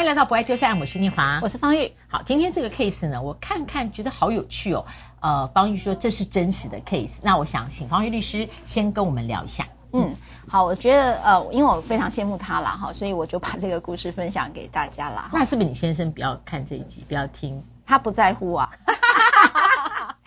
欢迎来到不爱就散，我是念华，我是方玉。好，今天这个 case 呢，我看看觉得好有趣哦。呃，方玉说这是真实的 case，那我想请方玉律师先跟我们聊一下。嗯，好，我觉得呃，因为我非常羡慕他啦哈，所以我就把这个故事分享给大家啦。那是不是你先生不要看这一集，不要听？他不在乎啊。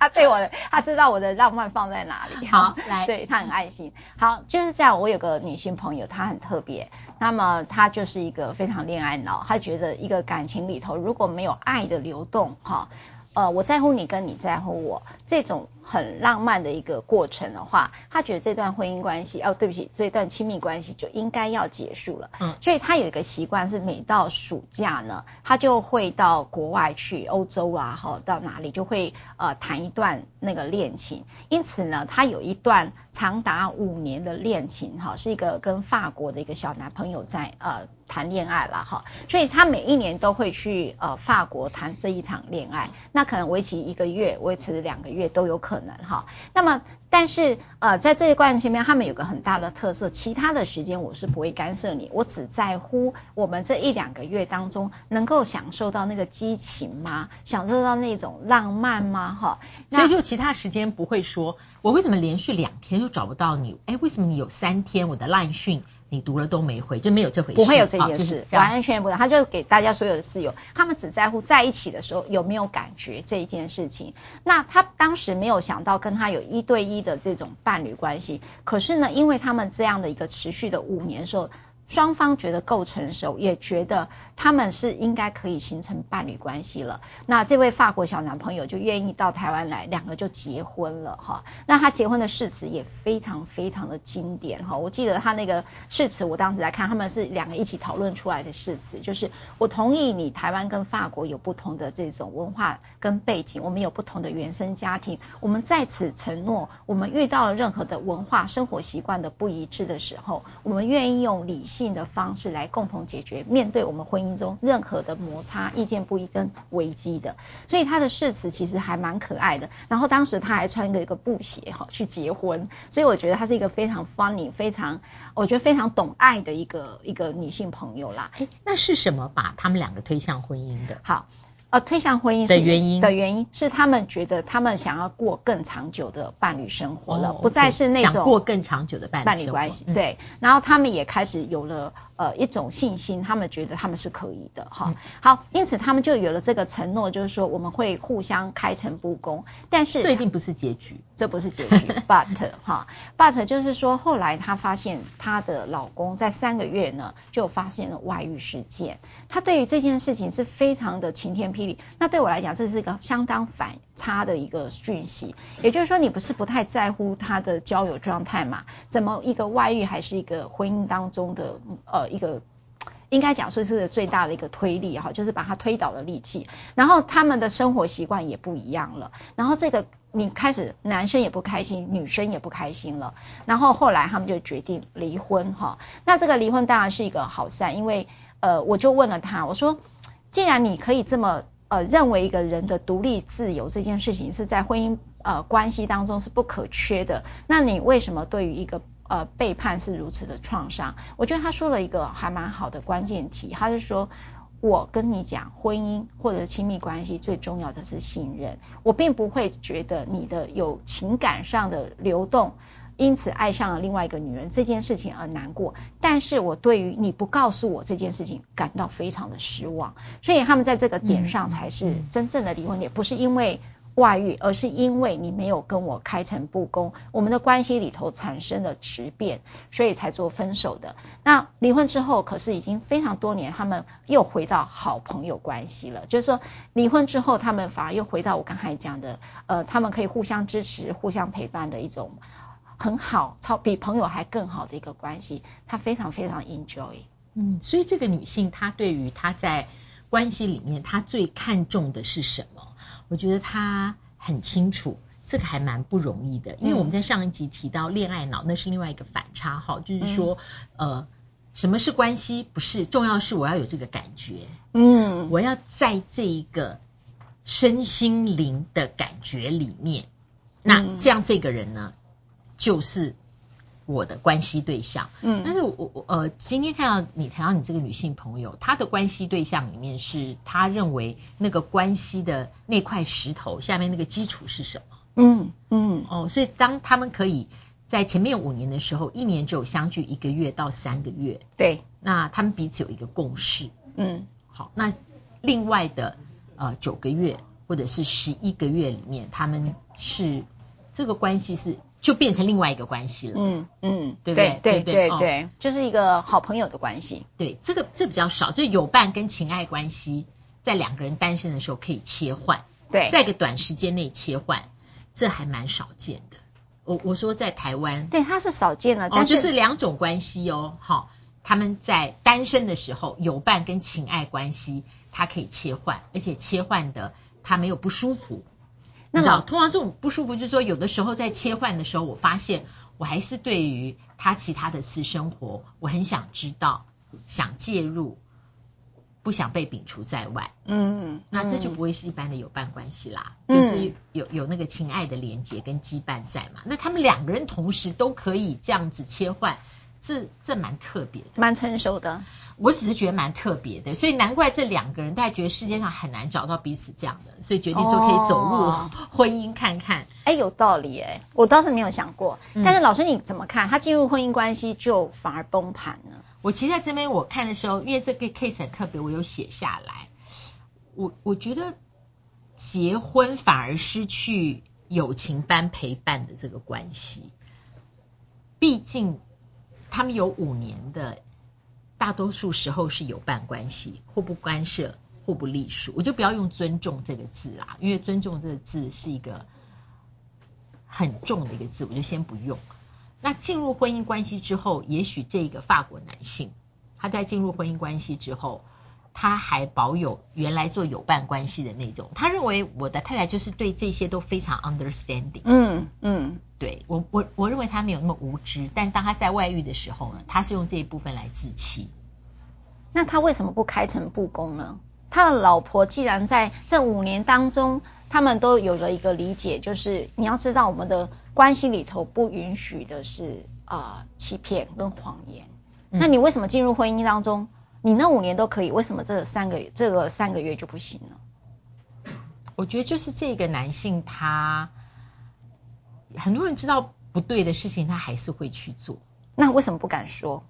他对我的，他知道我的浪漫放在哪里。好，来，所以他很爱心。好，就是这样。我有个女性朋友，她很特别。那么他就是一个非常恋爱脑，他觉得一个感情里头如果没有爱的流动，哈。呃，我在乎你，跟你在乎我，这种很浪漫的一个过程的话，他觉得这段婚姻关系，哦，对不起，这段亲密关系就应该要结束了。嗯，所以他有一个习惯是，每到暑假呢，他就会到国外去，欧洲啊，哈，到哪里就会呃谈一段那个恋情。因此呢，他有一段长达五年的恋情，哈，是一个跟法国的一个小男朋友在呃。谈恋爱了哈，所以他每一年都会去呃法国谈这一场恋爱，那可能为期一个月，维持两个月都有可能哈。那么，但是呃在这一段前面，他们有个很大的特色，其他的时间我是不会干涉你，我只在乎我们这一两个月当中能够享受到那个激情吗？享受到那种浪漫吗？哈，所以就其他时间不会说，我为什么连续两天都找不到你？哎，为什么你有三天我的烂讯？你读了都没回，就没有这回事，不会有这件事，哦、完全不会。他就给大家所有的自由，他们只在乎在一起的时候有没有感觉这一件事情。那他当时没有想到跟他有一对一的这种伴侣关系，可是呢，因为他们这样的一个持续的五年的时候。双方觉得够成熟，也觉得他们是应该可以形成伴侣关系了。那这位法国小男朋友就愿意到台湾来，两个就结婚了哈。那他结婚的誓词也非常非常的经典哈。我记得他那个誓词，我当时在看，他们是两个一起讨论出来的誓词，就是我同意你台湾跟法国有不同的这种文化跟背景，我们有不同的原生家庭，我们在此承诺，我们遇到了任何的文化生活习惯的不一致的时候，我们愿意用理性。性的方式来共同解决面对我们婚姻中任何的摩擦、意见不一跟危机的，所以他的誓词其实还蛮可爱的。然后当时他还穿个一个布鞋哈去结婚，所以我觉得他是一个非常 funny、非常我觉得非常懂爱的一个一个女性朋友啦。哎，那是什么把他们两个推向婚姻的？好。呃，推向婚姻的原因的原因是他们觉得他们想要过更长久的伴侣生活了，哦、不再是那种想过更长久的伴侣伴侣关系。对，然后他们也开始有了呃一种信心，他们觉得他们是可以的哈。嗯、好，因此他们就有了这个承诺，就是说我们会互相开诚布公。但是这一定不是结局，这不是结局。but 哈，but 就是说后来她发现她的老公在三个月呢就发现了外遇事件，她对于这件事情是非常的晴天霹那对我来讲，这是一个相当反差的一个讯息。也就是说，你不是不太在乎他的交友状态嘛？怎么一个外遇还是一个婚姻当中的呃一个，应该讲说是最大的一个推力哈，就是把他推倒的利器。然后他们的生活习惯也不一样了。然后这个你开始男生也不开心，女生也不开心了。然后后来他们就决定离婚哈。那这个离婚当然是一个好事，因为呃我就问了他，我说。既然你可以这么呃认为一个人的独立自由这件事情是在婚姻呃关系当中是不可缺的，那你为什么对于一个呃背叛是如此的创伤？我觉得他说了一个还蛮好的关键题，他是说，我跟你讲，婚姻或者亲密关系最重要的是信任，我并不会觉得你的有情感上的流动。因此爱上了另外一个女人这件事情而难过，但是我对于你不告诉我这件事情感到非常的失望，所以他们在这个点上才是真正的离婚点，不是因为外遇，而是因为你没有跟我开诚布公，我们的关系里头产生了质变，所以才做分手的。那离婚之后，可是已经非常多年，他们又回到好朋友关系了，就是说离婚之后，他们反而又回到我刚才讲的，呃，他们可以互相支持、互相陪伴的一种。很好，超比朋友还更好的一个关系，她非常非常 enjoy。嗯，所以这个女性她对于她在关系里面，她最看重的是什么？我觉得她很清楚，这个还蛮不容易的。因为我们在上一集提到恋爱脑，那是另外一个反差哈，就是说，呃，什么是关系？不是重要，是我要有这个感觉，嗯，我要在这一个身心灵的感觉里面，那这样这个人呢？就是我的关系对象。嗯，但是我我呃，今天看到你谈到你这个女性朋友，她的关系对象里面是她认为那个关系的那块石头下面那个基础是什么？嗯嗯哦，所以当他们可以在前面五年的时候，一年只有相聚一个月到三个月，对，那他们彼此有一个共识。嗯，好，那另外的呃九个月或者是十一个月里面，他们是这个关系是就变成另外一个关系了。嗯嗯，对不对？对对对对，就是一个好朋友的关系。对，这个这比较少，就是友伴跟情爱关系，在两个人单身的时候可以切换。对，在一个短时间内切换。这还蛮少见的，我我说在台湾，对，它是少见了，哦，就是两种关系哦，好，他们在单身的时候，友伴跟情爱关系，它可以切换，而且切换的他没有不舒服。那么通常这种不舒服，就是说有的时候在切换的时候，我发现我还是对于他其他的私生活，我很想知道，想介入。不想被摒除在外，嗯，那这就不会是一般的友伴关系啦，嗯、就是有有那个情爱的连接跟羁绊在嘛。那他们两个人同时都可以这样子切换，这这蛮特别的，蛮成熟的。我只是觉得蛮特别的，所以难怪这两个人大家觉得世界上很难找到彼此这样的，所以决定说可以走入 婚姻看看。哎、哦，有道理哎，我倒是没有想过。嗯、但是老师你怎么看？他进入婚姻关系就反而崩盘呢？我其实在这边我看的时候，因为这个 case 很特别，我有写下来。我我觉得结婚反而失去友情般陪伴的这个关系。毕竟他们有五年的，大多数时候是有伴关系，互不干涉，互不隶属。我就不要用尊重这个字啦，因为尊重这个字是一个很重的一个字，我就先不用。那进入婚姻关系之后，也许这个法国男性，他在进入婚姻关系之后，他还保有原来做友伴关系的那种。他认为我的太太就是对这些都非常 understanding。嗯嗯，对我我我认为他没有那么无知，但当他在外遇的时候呢，他是用这一部分来自欺。那他为什么不开诚布公呢？他的老婆既然在这五年当中，他们都有了一个理解，就是你要知道我们的。关系里头不允许的是啊、呃、欺骗跟谎言，嗯、那你为什么进入婚姻当中，你那五年都可以，为什么这三个月这个三个月就不行呢？我觉得就是这个男性他很多人知道不对的事情，他还是会去做。那为什么不敢说？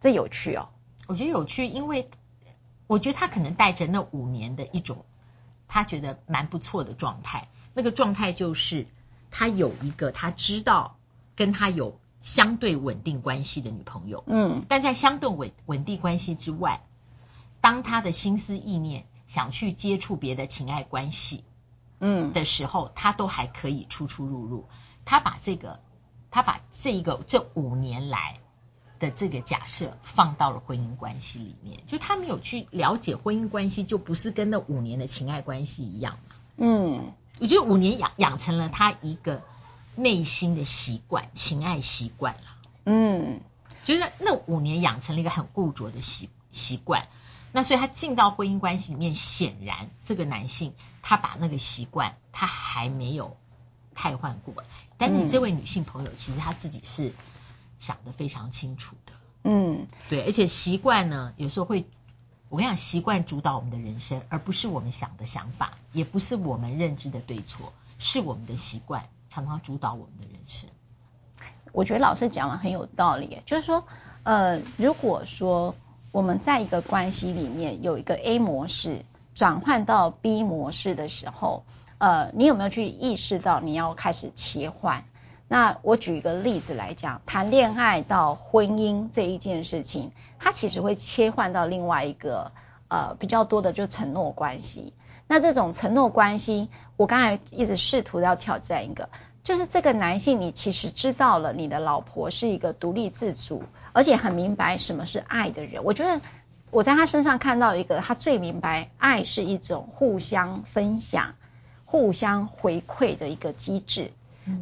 这有趣哦。我觉得有趣，因为我觉得他可能带着那五年的一种他觉得蛮不错的状态，那个状态就是。他有一个他知道跟他有相对稳定关系的女朋友，嗯，但在相对稳稳定关系之外，当他的心思意念想去接触别的情爱关系，嗯。的时候，他都还可以出出入入。他把这个，他把这一个这五年来的这个假设放到了婚姻关系里面，就他没有去了解婚姻关系，就不是跟那五年的情爱关系一样嘛，嗯。我觉得五年养养成了他一个内心的习惯，情爱习惯了。嗯，就是那五年养成了一个很固着的习习惯。那所以他进到婚姻关系里面，显然这个男性他把那个习惯他还没有汰换过来。但是你这位女性朋友，其实她自己是想得非常清楚的。嗯，对，而且习惯呢，有时候会。我跟你讲，习惯主导我们的人生，而不是我们想的想法，也不是我们认知的对错，是我们的习惯常常主导我们的人生。我觉得老师讲的很有道理，就是说，呃，如果说我们在一个关系里面有一个 A 模式转换到 B 模式的时候，呃，你有没有去意识到你要开始切换？那我举一个例子来讲，谈恋爱到婚姻这一件事情，它其实会切换到另外一个呃比较多的就承诺关系。那这种承诺关系，我刚才一直试图要挑战一个，就是这个男性，你其实知道了你的老婆是一个独立自主，而且很明白什么是爱的人。我觉得我在他身上看到一个，他最明白爱是一种互相分享、互相回馈的一个机制。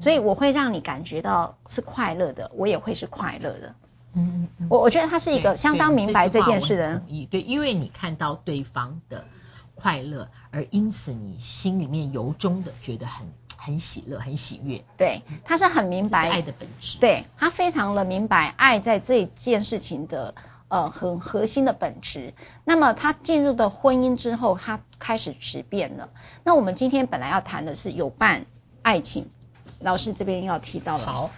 所以我会让你感觉到是快乐的，我也会是快乐的。嗯嗯，我我觉得他是一个相当明白这件事的人。对，对，因为你看到对方的快乐，而因此你心里面由衷的觉得很很喜乐、很喜悦。对，他是很明白爱的本质。对，他非常的明白爱在这件事情的呃很核心的本质。那么他进入的婚姻之后，他开始质变了。那我们今天本来要谈的是有伴爱情，老师这边要提到了。好，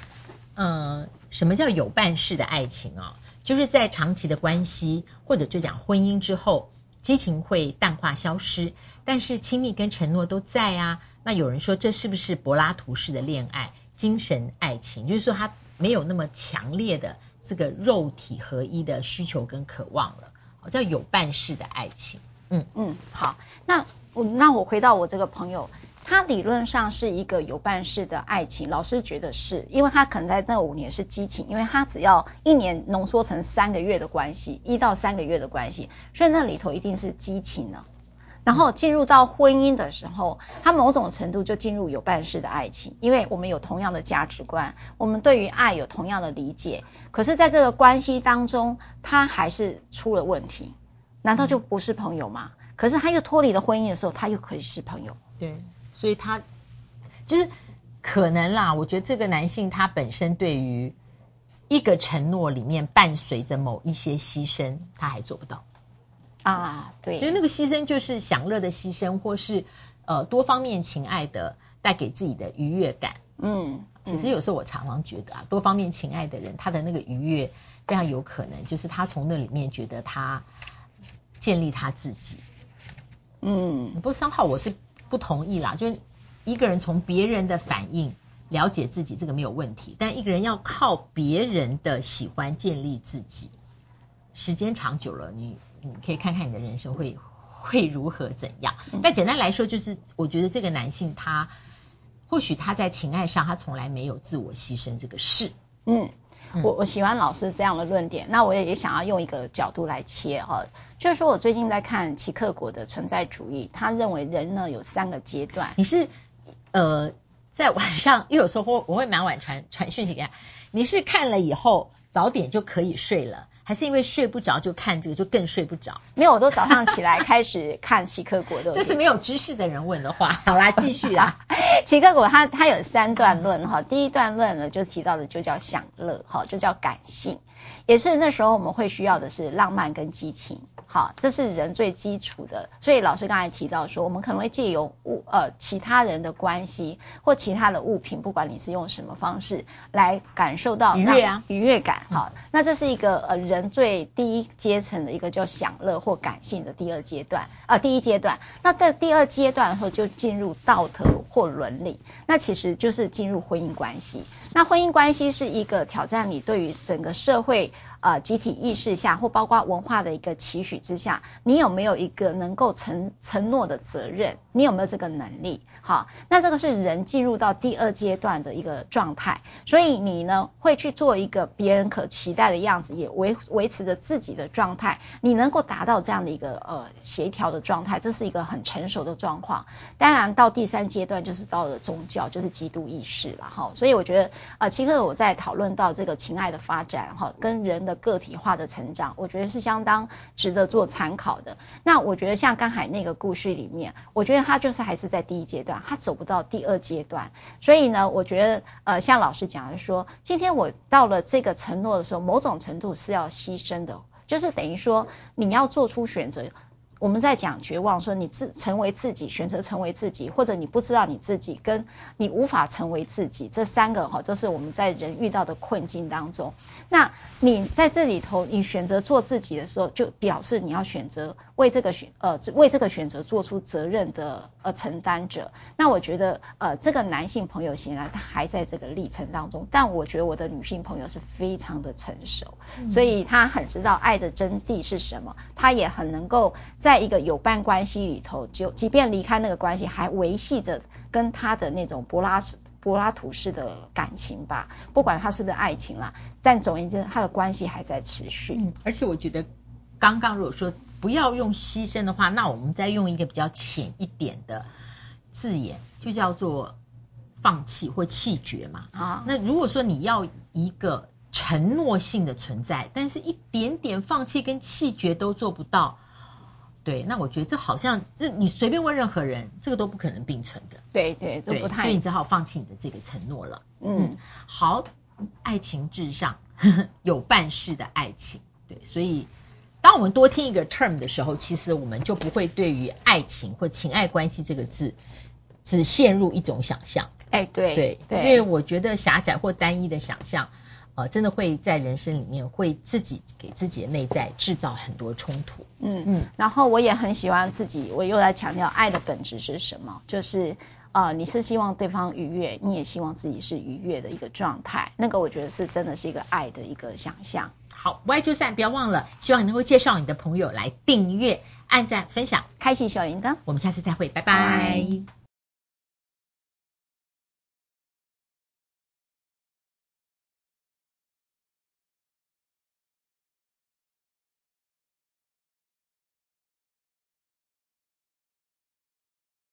嗯、呃，什么叫有伴式的爱情啊？就是在长期的关系或者就讲婚姻之后。激情会淡化消失，但是亲密跟承诺都在啊。那有人说这是不是柏拉图式的恋爱、精神爱情？就是说他没有那么强烈的这个肉体合一的需求跟渴望了，叫有伴式的爱情。嗯嗯，好，那我那我回到我这个朋友。他理论上是一个有伴式的爱情，老师觉得是因为他可能在这五年是激情，因为他只要一年浓缩成三个月的关系，一到三个月的关系，所以那里头一定是激情了。然后进入到婚姻的时候，他某种程度就进入有伴式的爱情，因为我们有同样的价值观，我们对于爱有同样的理解。可是，在这个关系当中，他还是出了问题，难道就不是朋友吗？可是他又脱离了婚姻的时候，他又可以是朋友。对。所以他就是可能啦，我觉得这个男性他本身对于一个承诺里面伴随着某一些牺牲，他还做不到啊。对，所以那个牺牲就是享乐的牺牲，或是呃多方面情爱的带给自己的愉悦感。嗯，其实有时候我常常觉得啊，多方面情爱的人，他的那个愉悦非常有可能就是他从那里面觉得他建立他自己。嗯，不过三号我是。不同意啦，就是一个人从别人的反应了解自己，这个没有问题。但一个人要靠别人的喜欢建立自己，时间长久了，你你可以看看你的人生会会如何怎样。但简单来说，就是我觉得这个男性他或许他在情爱上他从来没有自我牺牲这个事。嗯。我我喜欢老师这样的论点，那我也也想要用一个角度来切哈，就是说我最近在看齐克果的存在主义，他认为人呢有三个阶段。你是呃在晚上，因为有时候我我会蛮晚传传讯息给他，你是看了以后早点就可以睡了。还是因为睡不着就看这个就更睡不着？没有，我都早上起来开始看奇克果的。这是没有知识的人问的话。好啦，继续啦。奇克果它它有三段论哈，第一段论呢就提到的就叫享乐哈，就叫感性，也是那时候我们会需要的是浪漫跟激情。好，这是人最基础的。所以老师刚才提到说，我们可能会借由物呃其他人的关系或其他的物品，不管你是用什么方式来感受到愉悦啊愉悦感。好，那这是一个呃人最第一阶层的一个叫享乐或感性的第二阶段啊、呃，第一阶段。那在第二阶段的时候就进入道德或伦理，那其实就是进入婚姻关系。那婚姻关系是一个挑战你对于整个社会。呃，集体意识下，或包括文化的一个期许之下，你有没有一个能够承承诺的责任？你有没有这个能力？好，那这个是人进入到第二阶段的一个状态，所以你呢会去做一个别人可期待的样子，也维维持着自己的状态，你能够达到这样的一个呃协调的状态，这是一个很成熟的状况。当然，到第三阶段就是到了宗教，就是基督意识了哈。所以我觉得，呃，其实我在讨论到这个情爱的发展哈，跟人的。个体化的成长，我觉得是相当值得做参考的。那我觉得像刚才那个故事里面，我觉得他就是还是在第一阶段，他走不到第二阶段。所以呢，我觉得呃，像老师讲的说，今天我到了这个承诺的时候，某种程度是要牺牲的，就是等于说你要做出选择。我们在讲绝望，说你自成为自己，选择成为自己，或者你不知道你自己，跟你无法成为自己，这三个哈都是我们在人遇到的困境当中。那你在这里头，你选择做自己的时候，就表示你要选择为这个选呃为这个选择做出责任的呃承担者。那我觉得呃这个男性朋友显然他还在这个历程当中，但我觉得我的女性朋友是非常的成熟，所以他很知道爱的真谛是什么，他也很能够。在一个有伴关系里头，就即便离开那个关系，还维系着跟他的那种柏拉柏拉图式的感情吧。不管他是不是爱情啦，但总而言之，他的关系还在持续。嗯，而且我觉得，刚刚如果说不要用牺牲的话，那我们再用一个比较浅一点的字眼，就叫做放弃或弃绝嘛。啊，那如果说你要一个承诺性的存在，但是一点点放弃跟弃绝都做不到。对，那我觉得这好像这你随便问任何人，这个都不可能并存的。对对，都不太。所以你只好放弃你的这个承诺了。嗯，嗯，好，爱情至上，有办事的爱情。对，所以当我们多听一个 term 的时候，其实我们就不会对于爱情或情爱关系这个字只陷入一种想象。哎，对对对，因为我觉得狭窄或单一的想象。呃，真的会在人生里面会自己给自己的内在制造很多冲突。嗯嗯，然后我也很喜欢自己，我又来强调爱的本质是什么？就是呃，你是希望对方愉悦，你也希望自己是愉悦的一个状态。那个我觉得是真的是一个爱的一个想象。好，不爱就散，不要忘了，希望你能够介绍你的朋友来订阅、按赞、分享、开启小铃铛。我们下次再会，拜拜。拜拜。